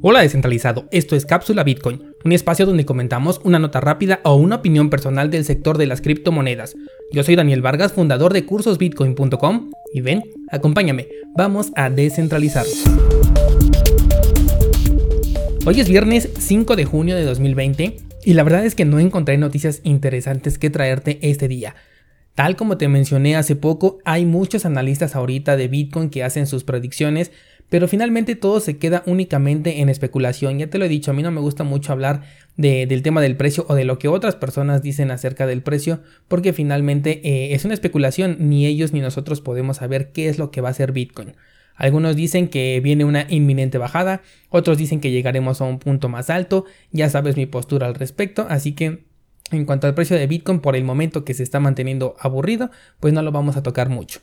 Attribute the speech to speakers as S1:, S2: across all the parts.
S1: Hola descentralizado, esto es Cápsula Bitcoin, un espacio donde comentamos una nota rápida o una opinión personal del sector de las criptomonedas. Yo soy Daniel Vargas, fundador de cursosbitcoin.com y ven, acompáñame, vamos a descentralizar. Hoy es viernes 5 de junio de 2020 y la verdad es que no encontré noticias interesantes que traerte este día. Tal como te mencioné hace poco, hay muchos analistas ahorita de Bitcoin que hacen sus predicciones, pero finalmente todo se queda únicamente en especulación. Ya te lo he dicho, a mí no me gusta mucho hablar del tema del precio o de lo que otras personas dicen acerca del precio, porque finalmente eh, es una especulación, ni ellos ni nosotros podemos saber qué es lo que va a ser Bitcoin. Algunos dicen que viene una inminente bajada, otros dicen que llegaremos a un punto más alto, ya sabes mi postura al respecto, así que en cuanto al precio de Bitcoin, por el momento que se está manteniendo aburrido, pues no lo vamos a tocar mucho.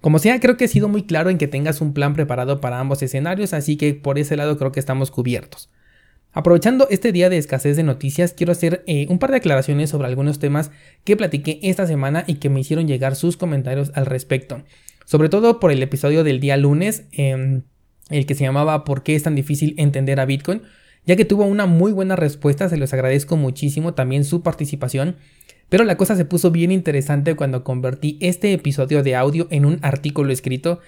S1: Como sea, creo que he sido muy claro en que tengas un plan preparado para ambos escenarios, así que por ese lado creo que estamos cubiertos. Aprovechando este día de escasez de noticias, quiero hacer eh, un par de aclaraciones sobre algunos temas que platiqué esta semana y que me hicieron llegar sus comentarios al respecto. Sobre todo por el episodio del día lunes, em, el que se llamaba ¿Por qué es tan difícil entender a Bitcoin? ya que tuvo una muy buena respuesta, se los agradezco muchísimo también su participación. Pero la cosa se puso bien interesante cuando convertí este episodio de audio en un artículo escrito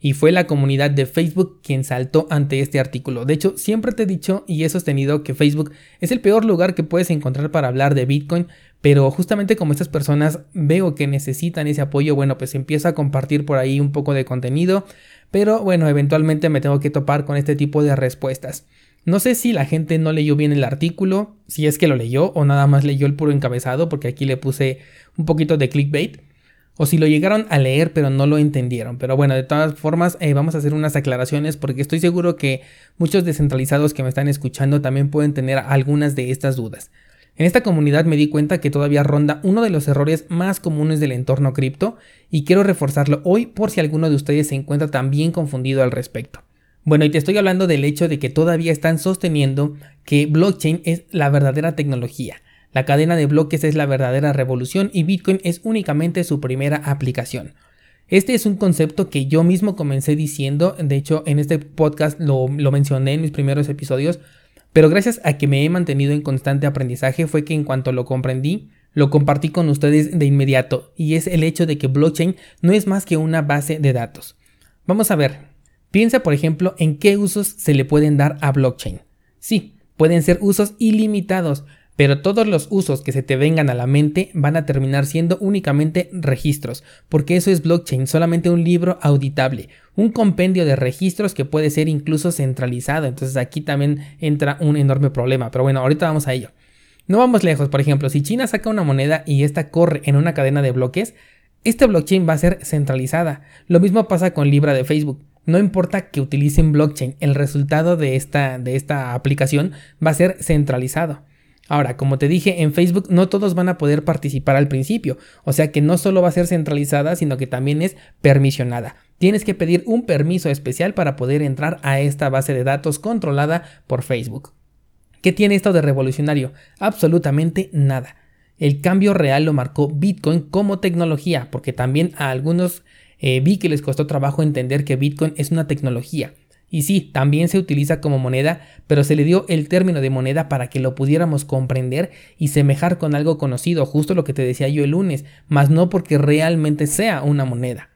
S1: y fue la comunidad de Facebook quien saltó ante este artículo. De hecho, siempre te he dicho y he sostenido que Facebook es el peor lugar que puedes encontrar para hablar de Bitcoin, pero justamente como estas personas veo que necesitan ese apoyo, bueno, pues empiezo a compartir por ahí un poco de contenido, pero bueno, eventualmente me tengo que topar con este tipo de respuestas. No sé si la gente no leyó bien el artículo, si es que lo leyó o nada más leyó el puro encabezado, porque aquí le puse un poquito de clickbait, o si lo llegaron a leer pero no lo entendieron. Pero bueno, de todas formas eh, vamos a hacer unas aclaraciones porque estoy seguro que muchos descentralizados que me están escuchando también pueden tener algunas de estas dudas. En esta comunidad me di cuenta que todavía ronda uno de los errores más comunes del entorno cripto y quiero reforzarlo hoy por si alguno de ustedes se encuentra también confundido al respecto. Bueno, y te estoy hablando del hecho de que todavía están sosteniendo que blockchain es la verdadera tecnología. La cadena de bloques es la verdadera revolución y Bitcoin es únicamente su primera aplicación. Este es un concepto que yo mismo comencé diciendo, de hecho en este podcast lo, lo, mencioné en mis primeros episodios, pero gracias a que me he mantenido en constante aprendizaje fue que en cuanto lo comprendí, lo compartí con ustedes de inmediato, y es el hecho de que blockchain no es más que una base de datos. Vamos a ver, Piensa, por ejemplo, en qué usos se le pueden dar a blockchain. Sí, pueden ser usos ilimitados, pero todos los usos que se te vengan a la mente van a terminar siendo únicamente registros, porque eso es blockchain, solamente un libro auditable, un compendio de registros que puede ser incluso centralizado, entonces aquí también entra un enorme problema, pero bueno, ahorita vamos a ello. No vamos lejos, por ejemplo, si China saca una moneda y esta corre en una cadena de bloques, esta blockchain va a ser centralizada. Lo mismo pasa con Libra de Facebook. No importa que utilicen blockchain, el resultado de esta, de esta aplicación va a ser centralizado. Ahora, como te dije, en Facebook no todos van a poder participar al principio, o sea que no solo va a ser centralizada, sino que también es permisionada. Tienes que pedir un permiso especial para poder entrar a esta base de datos controlada por Facebook. ¿Qué tiene esto de revolucionario? Absolutamente nada. El cambio real lo marcó Bitcoin como tecnología, porque también a algunos eh, vi que les costó trabajo entender que Bitcoin es una tecnología. Y sí, también se utiliza como moneda, pero se le dio el término de moneda para que lo pudiéramos comprender y semejar con algo conocido, justo lo que te decía yo el lunes, más no porque realmente sea una moneda.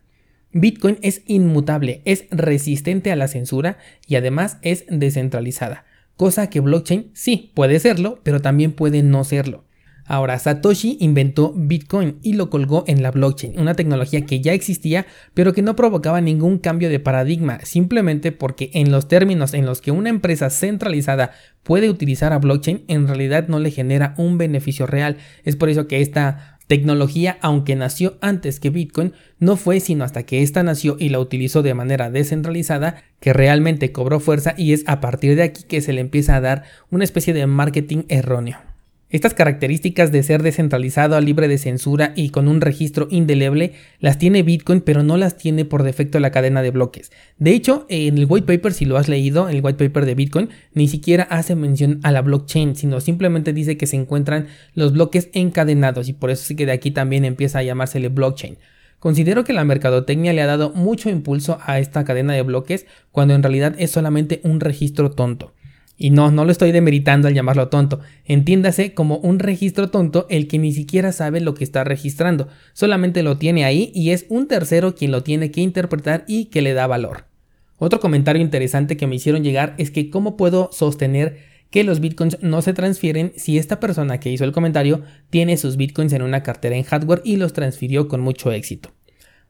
S1: Bitcoin es inmutable, es resistente a la censura y además es descentralizada, cosa que blockchain sí puede serlo, pero también puede no serlo. Ahora, Satoshi inventó Bitcoin y lo colgó en la blockchain, una tecnología que ya existía, pero que no provocaba ningún cambio de paradigma, simplemente porque en los términos en los que una empresa centralizada puede utilizar a blockchain, en realidad no le genera un beneficio real. Es por eso que esta tecnología, aunque nació antes que Bitcoin, no fue sino hasta que esta nació y la utilizó de manera descentralizada que realmente cobró fuerza y es a partir de aquí que se le empieza a dar una especie de marketing erróneo. Estas características de ser descentralizado, libre de censura y con un registro indeleble las tiene Bitcoin, pero no las tiene por defecto la cadena de bloques. De hecho, en el white paper, si lo has leído, el white paper de Bitcoin, ni siquiera hace mención a la blockchain, sino simplemente dice que se encuentran los bloques encadenados y por eso sí que de aquí también empieza a llamársele blockchain. Considero que la mercadotecnia le ha dado mucho impulso a esta cadena de bloques cuando en realidad es solamente un registro tonto. Y no, no lo estoy demeritando al llamarlo tonto. Entiéndase como un registro tonto el que ni siquiera sabe lo que está registrando. Solamente lo tiene ahí y es un tercero quien lo tiene que interpretar y que le da valor. Otro comentario interesante que me hicieron llegar es que cómo puedo sostener que los bitcoins no se transfieren si esta persona que hizo el comentario tiene sus bitcoins en una cartera en hardware y los transfirió con mucho éxito.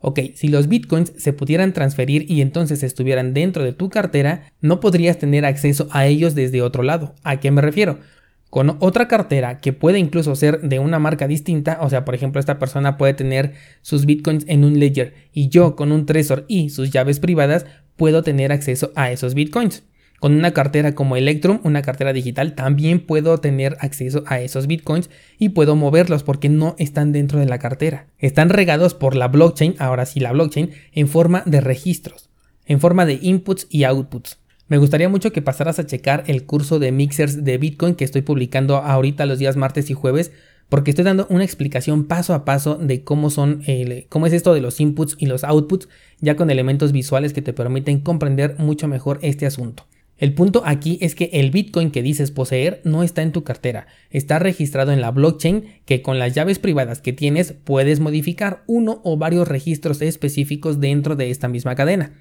S1: Ok, si los bitcoins se pudieran transferir y entonces estuvieran dentro de tu cartera, no podrías tener acceso a ellos desde otro lado. ¿A qué me refiero? Con otra cartera que puede incluso ser de una marca distinta, o sea, por ejemplo, esta persona puede tener sus bitcoins en un ledger y yo con un Trezor y sus llaves privadas puedo tener acceso a esos bitcoins. Con una cartera como Electrum, una cartera digital, también puedo tener acceso a esos bitcoins y puedo moverlos porque no están dentro de la cartera. Están regados por la blockchain, ahora sí la blockchain, en forma de registros, en forma de inputs y outputs. Me gustaría mucho que pasaras a checar el curso de mixers de Bitcoin que estoy publicando ahorita los días martes y jueves porque estoy dando una explicación paso a paso de cómo son cómo es esto de los inputs y los outputs ya con elementos visuales que te permiten comprender mucho mejor este asunto. El punto aquí es que el Bitcoin que dices poseer no está en tu cartera, está registrado en la blockchain que con las llaves privadas que tienes puedes modificar uno o varios registros específicos dentro de esta misma cadena.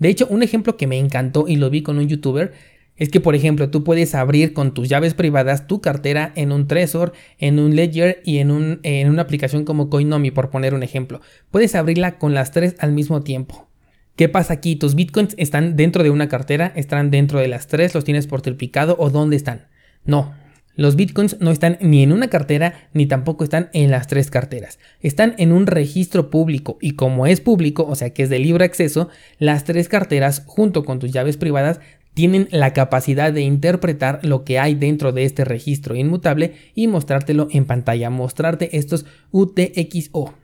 S1: De hecho, un ejemplo que me encantó y lo vi con un youtuber es que, por ejemplo, tú puedes abrir con tus llaves privadas tu cartera en un Trezor, en un Ledger y en, un, en una aplicación como Coinomi, por poner un ejemplo. Puedes abrirla con las tres al mismo tiempo. ¿Qué pasa aquí? ¿Tus bitcoins están dentro de una cartera? ¿Están dentro de las tres? ¿Los tienes por triplicado? ¿O dónde están? No. Los bitcoins no están ni en una cartera ni tampoco están en las tres carteras. Están en un registro público y como es público, o sea que es de libre acceso, las tres carteras junto con tus llaves privadas tienen la capacidad de interpretar lo que hay dentro de este registro inmutable y mostrártelo en pantalla, mostrarte estos UTXO.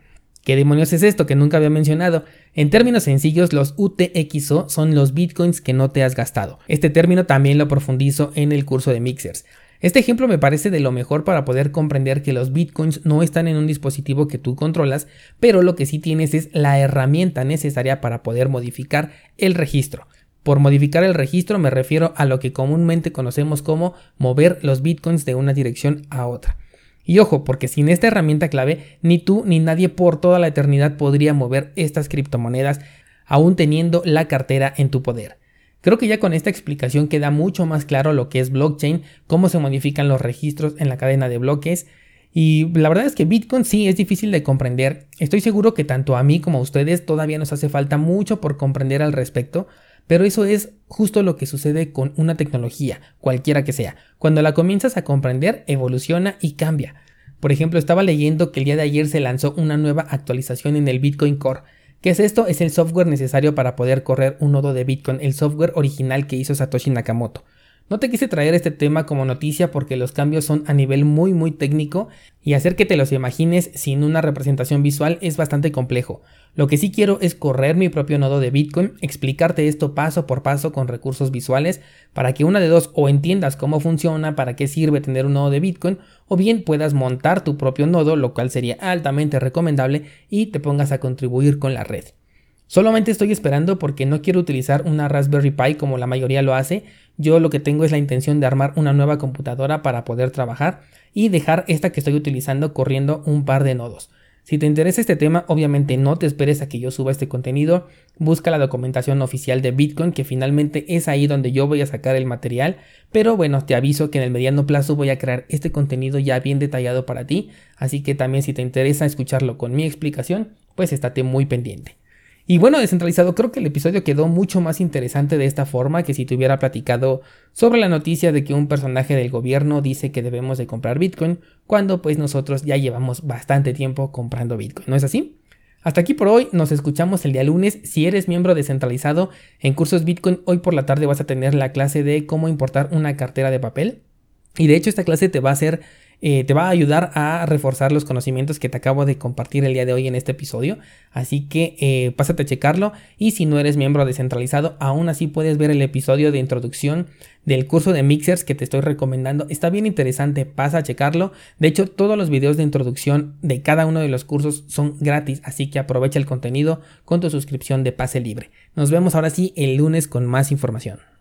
S1: ¿Qué demonios es esto que nunca había mencionado? En términos sencillos, los UTXO son los bitcoins que no te has gastado. Este término también lo profundizo en el curso de Mixers. Este ejemplo me parece de lo mejor para poder comprender que los bitcoins no están en un dispositivo que tú controlas, pero lo que sí tienes es la herramienta necesaria para poder modificar el registro. Por modificar el registro me refiero a lo que comúnmente conocemos como mover los bitcoins de una dirección a otra. Y ojo, porque sin esta herramienta clave, ni tú ni nadie por toda la eternidad podría mover estas criptomonedas aún teniendo la cartera en tu poder. Creo que ya con esta explicación queda mucho más claro lo que es blockchain, cómo se modifican los registros en la cadena de bloques. Y la verdad es que Bitcoin sí es difícil de comprender. Estoy seguro que tanto a mí como a ustedes todavía nos hace falta mucho por comprender al respecto, pero eso es justo lo que sucede con una tecnología, cualquiera que sea. Cuando la comienzas a comprender, evoluciona y cambia. Por ejemplo, estaba leyendo que el día de ayer se lanzó una nueva actualización en el Bitcoin Core. ¿Qué es esto? Es el software necesario para poder correr un nodo de Bitcoin, el software original que hizo Satoshi Nakamoto. No te quise traer este tema como noticia porque los cambios son a nivel muy muy técnico y hacer que te los imagines sin una representación visual es bastante complejo. Lo que sí quiero es correr mi propio nodo de Bitcoin, explicarte esto paso por paso con recursos visuales para que una de dos o entiendas cómo funciona, para qué sirve tener un nodo de Bitcoin o bien puedas montar tu propio nodo, lo cual sería altamente recomendable y te pongas a contribuir con la red. Solamente estoy esperando porque no quiero utilizar una Raspberry Pi como la mayoría lo hace. Yo lo que tengo es la intención de armar una nueva computadora para poder trabajar y dejar esta que estoy utilizando corriendo un par de nodos. Si te interesa este tema, obviamente no te esperes a que yo suba este contenido, busca la documentación oficial de Bitcoin, que finalmente es ahí donde yo voy a sacar el material, pero bueno, te aviso que en el mediano plazo voy a crear este contenido ya bien detallado para ti, así que también si te interesa escucharlo con mi explicación, pues estate muy pendiente. Y bueno, descentralizado, creo que el episodio quedó mucho más interesante de esta forma que si te hubiera platicado sobre la noticia de que un personaje del gobierno dice que debemos de comprar Bitcoin, cuando pues nosotros ya llevamos bastante tiempo comprando Bitcoin, ¿no es así? Hasta aquí por hoy, nos escuchamos el día lunes. Si eres miembro descentralizado en cursos Bitcoin, hoy por la tarde vas a tener la clase de cómo importar una cartera de papel. Y de hecho esta clase te va a hacer eh, te va a ayudar a reforzar los conocimientos que te acabo de compartir el día de hoy en este episodio. Así que eh, pásate a checarlo y si no eres miembro descentralizado, aún así puedes ver el episodio de introducción del curso de mixers que te estoy recomendando. Está bien interesante, pasa a checarlo. De hecho, todos los videos de introducción de cada uno de los cursos son gratis, así que aprovecha el contenido con tu suscripción de pase libre. Nos vemos ahora sí el lunes con más información.